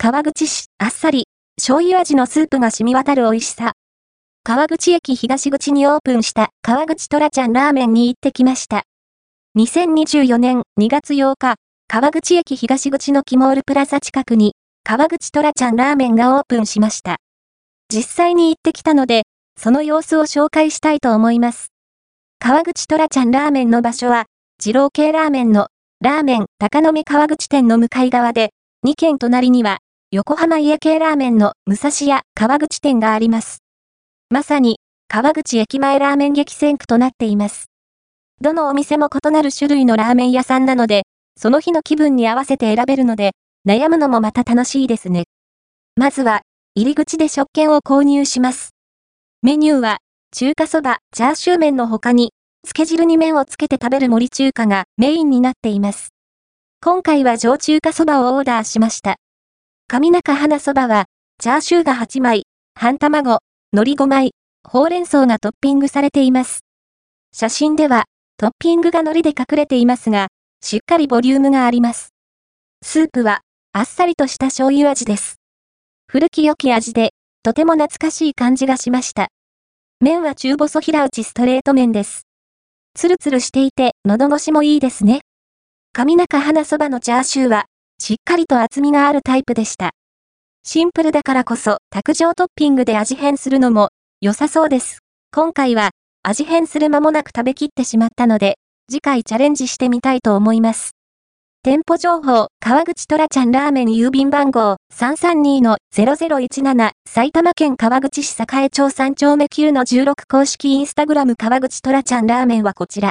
川口市、あっさり、醤油味のスープが染み渡る美味しさ。川口駅東口にオープンした川口トラちゃんラーメンに行ってきました。2024年2月8日、川口駅東口のキモールプラザ近くに、川口トラちゃんラーメンがオープンしました。実際に行ってきたので、その様子を紹介したいと思います。川口トラちゃんラーメンの場所は、二郎系ラーメンのラーメン高野目川口店の向かい側で、2軒隣には、横浜家系ラーメンの武蔵屋川口店があります。まさに、川口駅前ラーメン激戦区となっています。どのお店も異なる種類のラーメン屋さんなので、その日の気分に合わせて選べるので、悩むのもまた楽しいですね。まずは、入り口で食券を購入します。メニューは、中華そば、チャーシュー麺の他に、漬け汁に麺をつけて食べる盛り中華がメインになっています。今回は上中華そばをオーダーしました。上中花そばは、チャーシューが8枚、半卵、海苔5枚、ほうれん草がトッピングされています。写真では、トッピングが海苔で隠れていますが、しっかりボリュームがあります。スープは、あっさりとした醤油味です。古き良き味で、とても懐かしい感じがしました。麺は中細平打ちストレート麺です。つるつるしていて、喉越しもいいですね。上中花そばのチャーシューは、しっかりと厚みがあるタイプでした。シンプルだからこそ、卓上トッピングで味変するのも、良さそうです。今回は、味変する間もなく食べきってしまったので、次回チャレンジしてみたいと思います。店舗情報、川口トラちゃんラーメン郵便番号332-0017埼玉県川口市栄町3丁目9-16公式インスタグラム川口トラちゃんラーメンはこちら。